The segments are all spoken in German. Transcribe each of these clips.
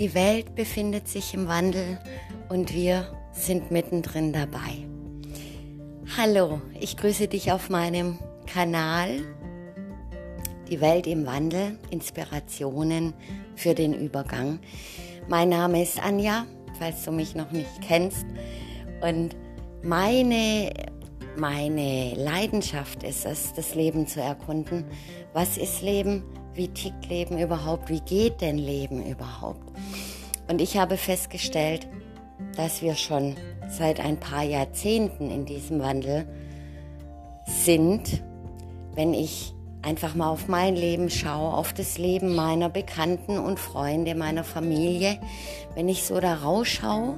Die Welt befindet sich im Wandel und wir sind mittendrin dabei. Hallo, ich grüße dich auf meinem Kanal Die Welt im Wandel, Inspirationen für den Übergang. Mein Name ist Anja, falls du mich noch nicht kennst. Und meine, meine Leidenschaft ist es, das Leben zu erkunden. Was ist Leben? Wie tickt Leben überhaupt? Wie geht denn Leben überhaupt? Und ich habe festgestellt, dass wir schon seit ein paar Jahrzehnten in diesem Wandel sind, wenn ich einfach mal auf mein Leben schaue, auf das Leben meiner Bekannten und Freunde, meiner Familie, wenn ich so da rausschaue,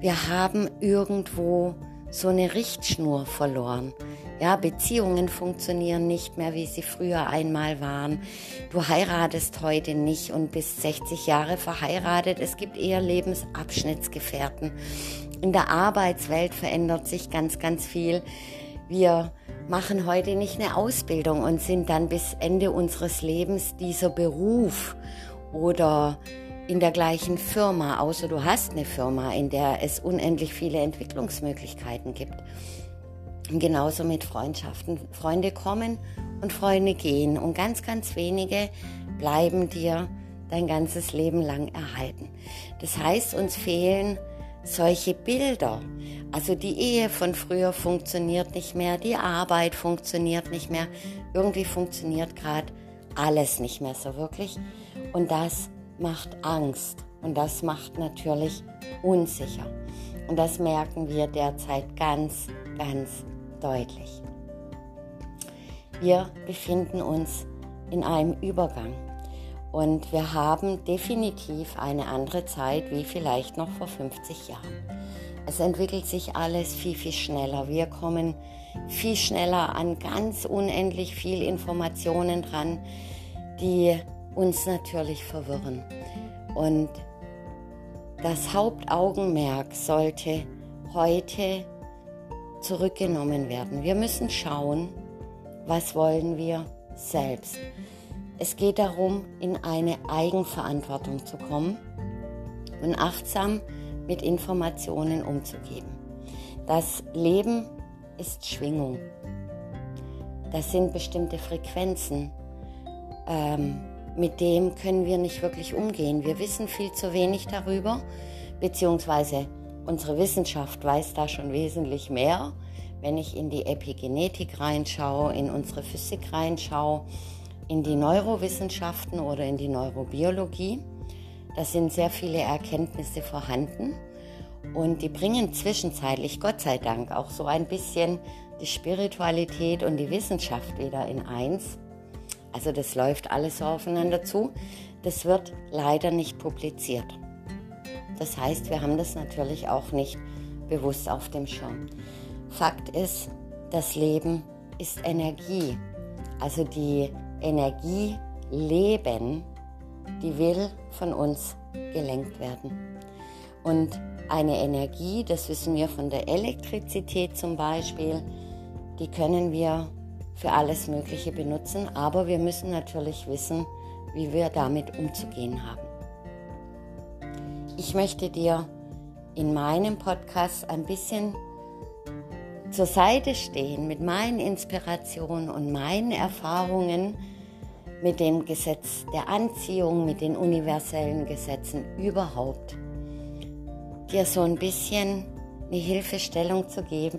wir haben irgendwo so eine Richtschnur verloren. Ja, Beziehungen funktionieren nicht mehr, wie sie früher einmal waren. Du heiratest heute nicht und bist 60 Jahre verheiratet. Es gibt eher Lebensabschnittsgefährten. In der Arbeitswelt verändert sich ganz, ganz viel. Wir machen heute nicht eine Ausbildung und sind dann bis Ende unseres Lebens dieser Beruf oder in der gleichen Firma, außer du hast eine Firma, in der es unendlich viele Entwicklungsmöglichkeiten gibt. Und genauso mit Freundschaften. Freunde kommen und Freunde gehen und ganz, ganz wenige bleiben dir dein ganzes Leben lang erhalten. Das heißt, uns fehlen solche Bilder. Also die Ehe von früher funktioniert nicht mehr, die Arbeit funktioniert nicht mehr, irgendwie funktioniert gerade alles nicht mehr so wirklich. Und das macht Angst und das macht natürlich unsicher. Und das merken wir derzeit ganz, ganz deutlich. Wir befinden uns in einem Übergang und wir haben definitiv eine andere Zeit wie vielleicht noch vor 50 Jahren. Es entwickelt sich alles viel, viel schneller. Wir kommen viel schneller an ganz unendlich viel Informationen dran, die uns natürlich verwirren. Und das Hauptaugenmerk sollte heute zurückgenommen werden. Wir müssen schauen, was wollen wir selbst. Es geht darum, in eine Eigenverantwortung zu kommen und achtsam mit Informationen umzugehen. Das Leben ist Schwingung. Das sind bestimmte Frequenzen. Ähm, mit dem können wir nicht wirklich umgehen. Wir wissen viel zu wenig darüber, beziehungsweise unsere Wissenschaft weiß da schon wesentlich mehr. Wenn ich in die Epigenetik reinschaue, in unsere Physik reinschaue, in die Neurowissenschaften oder in die Neurobiologie, da sind sehr viele Erkenntnisse vorhanden und die bringen zwischenzeitlich, Gott sei Dank, auch so ein bisschen die Spiritualität und die Wissenschaft wieder in eins. Also das läuft alles so aufeinander zu. Das wird leider nicht publiziert. Das heißt, wir haben das natürlich auch nicht bewusst auf dem Schirm. Fakt ist, das Leben ist Energie. Also die Energie Leben, die will von uns gelenkt werden. Und eine Energie, das wissen wir von der Elektrizität zum Beispiel, die können wir für alles Mögliche benutzen, aber wir müssen natürlich wissen, wie wir damit umzugehen haben. Ich möchte dir in meinem Podcast ein bisschen zur Seite stehen mit meinen Inspirationen und meinen Erfahrungen mit dem Gesetz der Anziehung, mit den universellen Gesetzen überhaupt, dir so ein bisschen eine Hilfestellung zu geben,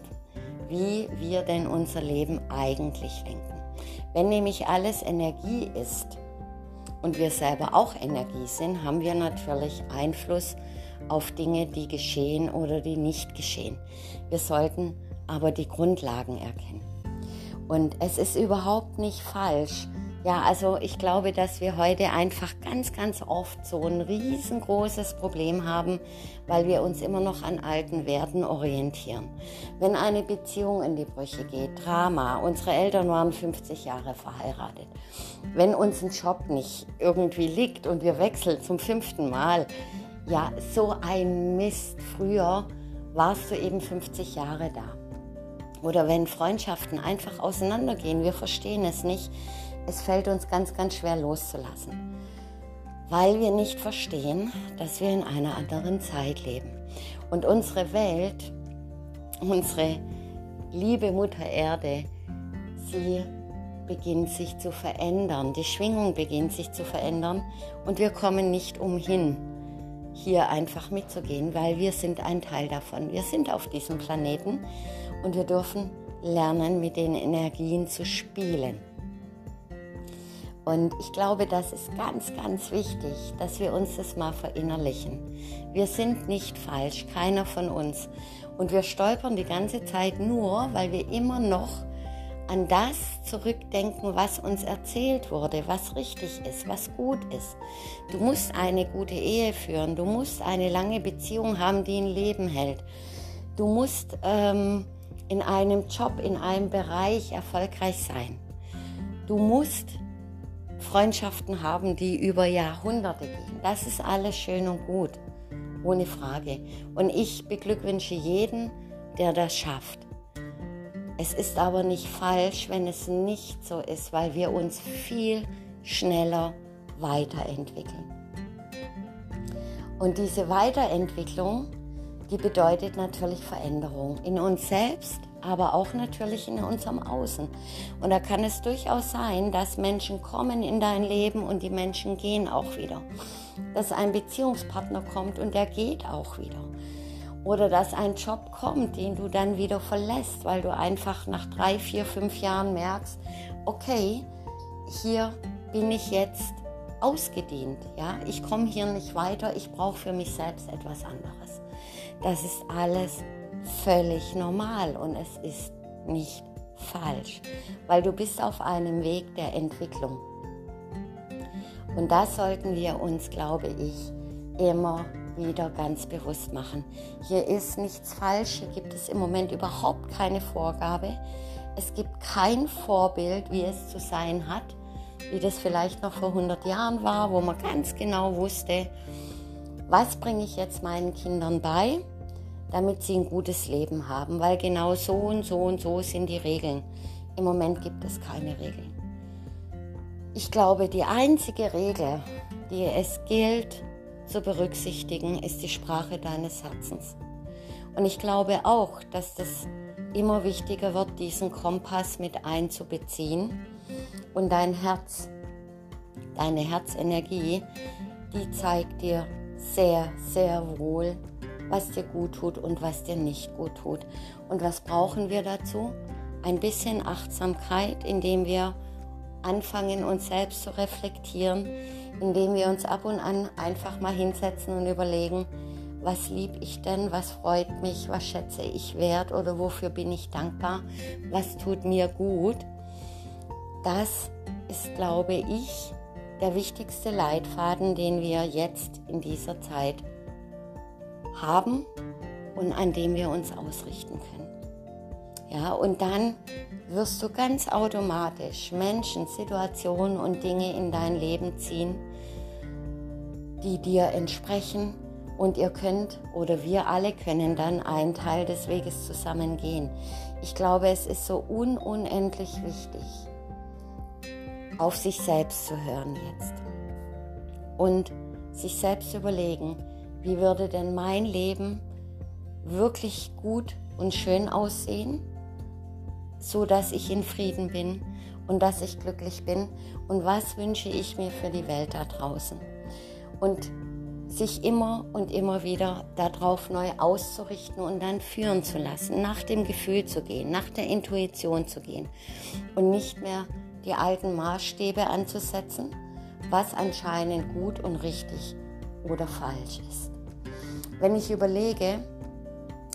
wie wir denn unser Leben eigentlich lenken. Wenn nämlich alles Energie ist und wir selber auch Energie sind, haben wir natürlich Einfluss auf Dinge, die geschehen oder die nicht geschehen. Wir sollten aber die Grundlagen erkennen. Und es ist überhaupt nicht falsch, ja, also ich glaube, dass wir heute einfach ganz, ganz oft so ein riesengroßes Problem haben, weil wir uns immer noch an alten Werten orientieren. Wenn eine Beziehung in die Brüche geht, Drama, unsere Eltern waren 50 Jahre verheiratet. Wenn uns ein Job nicht irgendwie liegt und wir wechseln zum fünften Mal, ja, so ein Mist. Früher warst du eben 50 Jahre da. Oder wenn Freundschaften einfach auseinandergehen, wir verstehen es nicht es fällt uns ganz, ganz schwer loszulassen. weil wir nicht verstehen, dass wir in einer anderen Zeit leben. Und unsere Welt, unsere liebe Mutter Erde, sie beginnt sich zu verändern. Die Schwingung beginnt sich zu verändern und wir kommen nicht umhin, hier einfach mitzugehen, weil wir sind ein Teil davon. Wir sind auf diesem Planeten und wir dürfen lernen, mit den Energien zu spielen. Und ich glaube, das ist ganz, ganz wichtig, dass wir uns das mal verinnerlichen. Wir sind nicht falsch, keiner von uns. Und wir stolpern die ganze Zeit nur, weil wir immer noch an das zurückdenken, was uns erzählt wurde, was richtig ist, was gut ist. Du musst eine gute Ehe führen, du musst eine lange Beziehung haben, die ein Leben hält. Du musst ähm, in einem Job, in einem Bereich erfolgreich sein. Du musst Freundschaften haben, die über Jahrhunderte gehen. Das ist alles schön und gut, ohne Frage. Und ich beglückwünsche jeden, der das schafft. Es ist aber nicht falsch, wenn es nicht so ist, weil wir uns viel schneller weiterentwickeln. Und diese Weiterentwicklung, die bedeutet natürlich Veränderung in uns selbst, aber auch natürlich in unserem Außen. Und da kann es durchaus sein, dass Menschen kommen in dein Leben und die Menschen gehen auch wieder. Dass ein Beziehungspartner kommt und der geht auch wieder. Oder dass ein Job kommt, den du dann wieder verlässt, weil du einfach nach drei, vier, fünf Jahren merkst, okay, hier bin ich jetzt ausgedient. Ja? Ich komme hier nicht weiter, ich brauche für mich selbst etwas anderes. Das ist alles völlig normal und es ist nicht falsch, weil du bist auf einem Weg der Entwicklung. Und das sollten wir uns, glaube ich, immer wieder ganz bewusst machen. Hier ist nichts falsch, hier gibt es im Moment überhaupt keine Vorgabe. Es gibt kein Vorbild, wie es zu sein hat, wie das vielleicht noch vor 100 Jahren war, wo man ganz genau wusste, was bringe ich jetzt meinen Kindern bei, damit sie ein gutes Leben haben, weil genau so und so und so sind die Regeln. Im Moment gibt es keine Regeln. Ich glaube, die einzige Regel, die es gilt zu berücksichtigen, ist die Sprache deines Herzens. Und ich glaube auch, dass das immer wichtiger wird, diesen Kompass mit einzubeziehen und dein Herz, deine Herzenergie, die zeigt dir sehr, sehr wohl, was dir gut tut und was dir nicht gut tut. Und was brauchen wir dazu? Ein bisschen Achtsamkeit, indem wir anfangen, uns selbst zu reflektieren, indem wir uns ab und an einfach mal hinsetzen und überlegen, was lieb ich denn, was freut mich, was schätze ich wert oder wofür bin ich dankbar, was tut mir gut. Das ist, glaube ich, der wichtigste Leitfaden, den wir jetzt in dieser Zeit haben und an dem wir uns ausrichten können. Ja, und dann wirst du ganz automatisch Menschen, Situationen und Dinge in dein Leben ziehen, die dir entsprechen und ihr könnt oder wir alle können dann einen Teil des Weges zusammen gehen. Ich glaube, es ist so un unendlich wichtig, auf sich selbst zu hören jetzt und sich selbst überlegen, wie würde denn mein Leben wirklich gut und schön aussehen, so dass ich in Frieden bin und dass ich glücklich bin und was wünsche ich mir für die Welt da draußen und sich immer und immer wieder darauf neu auszurichten und dann führen zu lassen, nach dem Gefühl zu gehen, nach der Intuition zu gehen und nicht mehr die alten Maßstäbe anzusetzen, was anscheinend gut und richtig oder falsch ist. Wenn ich überlege,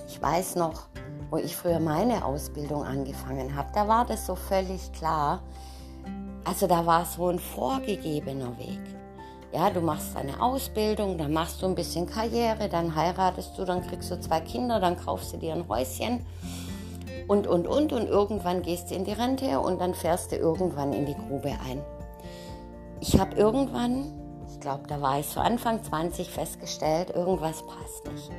ich weiß noch, wo ich früher meine Ausbildung angefangen habe, da war das so völlig klar. Also da war so ein vorgegebener Weg. Ja, du machst eine Ausbildung, dann machst du ein bisschen Karriere, dann heiratest du, dann kriegst du zwei Kinder, dann kaufst du dir ein Häuschen und, und, und. Und irgendwann gehst du in die Rente und dann fährst du irgendwann in die Grube ein. Ich habe irgendwann, ich glaube, da war ich so Anfang 20 festgestellt, irgendwas passt nicht.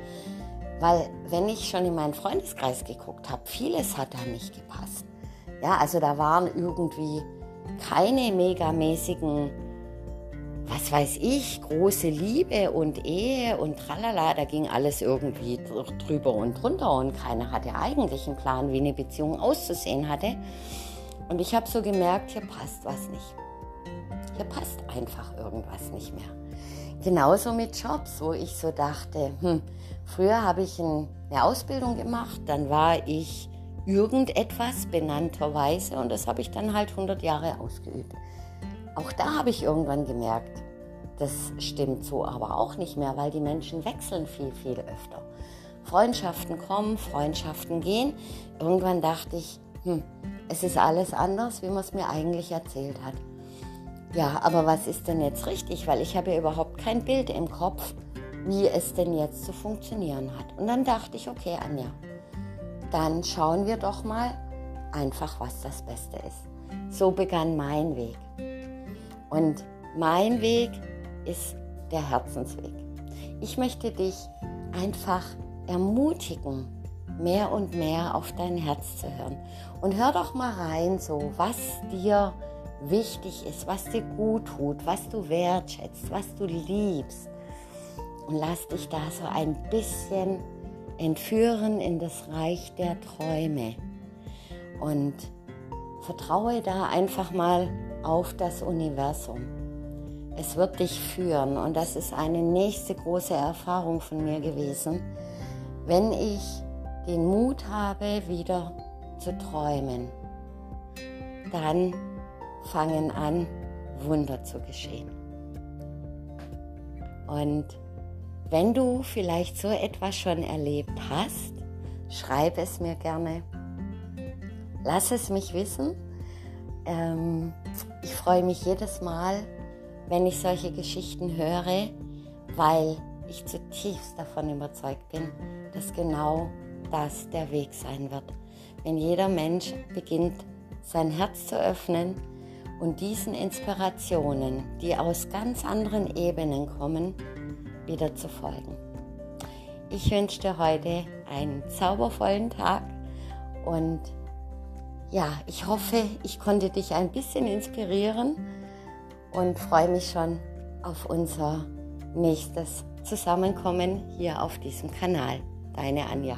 Weil wenn ich schon in meinen Freundeskreis geguckt habe, vieles hat da nicht gepasst. Ja, also da waren irgendwie keine megamäßigen was weiß ich, große Liebe und Ehe und tralala, da ging alles irgendwie drüber und drunter und keiner hatte eigentlich einen Plan, wie eine Beziehung auszusehen hatte. Und ich habe so gemerkt, hier passt was nicht. Hier passt einfach irgendwas nicht mehr. Genauso mit Jobs, wo ich so dachte, hm, früher habe ich eine Ausbildung gemacht, dann war ich irgendetwas benannterweise und das habe ich dann halt 100 Jahre ausgeübt. Auch da habe ich irgendwann gemerkt, das stimmt so aber auch nicht mehr, weil die Menschen wechseln viel, viel öfter. Freundschaften kommen, Freundschaften gehen. Irgendwann dachte ich, hm, es ist alles anders, wie man es mir eigentlich erzählt hat. Ja, aber was ist denn jetzt richtig? Weil ich habe ja überhaupt kein Bild im Kopf, wie es denn jetzt zu funktionieren hat. Und dann dachte ich, okay, Anja, dann schauen wir doch mal einfach, was das Beste ist. So begann mein Weg. Und mein Weg ist der Herzensweg. Ich möchte dich einfach ermutigen, mehr und mehr auf dein Herz zu hören. Und hör doch mal rein, so was dir wichtig ist, was dir gut tut, was du wertschätzt, was du liebst. Und lass dich da so ein bisschen entführen in das Reich der Träume. Und vertraue da einfach mal auf das Universum. Es wird dich führen und das ist eine nächste große Erfahrung von mir gewesen, wenn ich den Mut habe, wieder zu träumen. Dann fangen an, Wunder zu geschehen. Und wenn du vielleicht so etwas schon erlebt hast, schreib es mir gerne. Lass es mich wissen ähm, ich freue mich jedes Mal, wenn ich solche Geschichten höre, weil ich zutiefst davon überzeugt bin, dass genau das der Weg sein wird. Wenn jeder Mensch beginnt, sein Herz zu öffnen und diesen Inspirationen, die aus ganz anderen Ebenen kommen, wieder zu folgen. Ich wünsche dir heute einen zaubervollen Tag und ja, ich hoffe, ich konnte dich ein bisschen inspirieren und freue mich schon auf unser nächstes Zusammenkommen hier auf diesem Kanal. Deine Anja.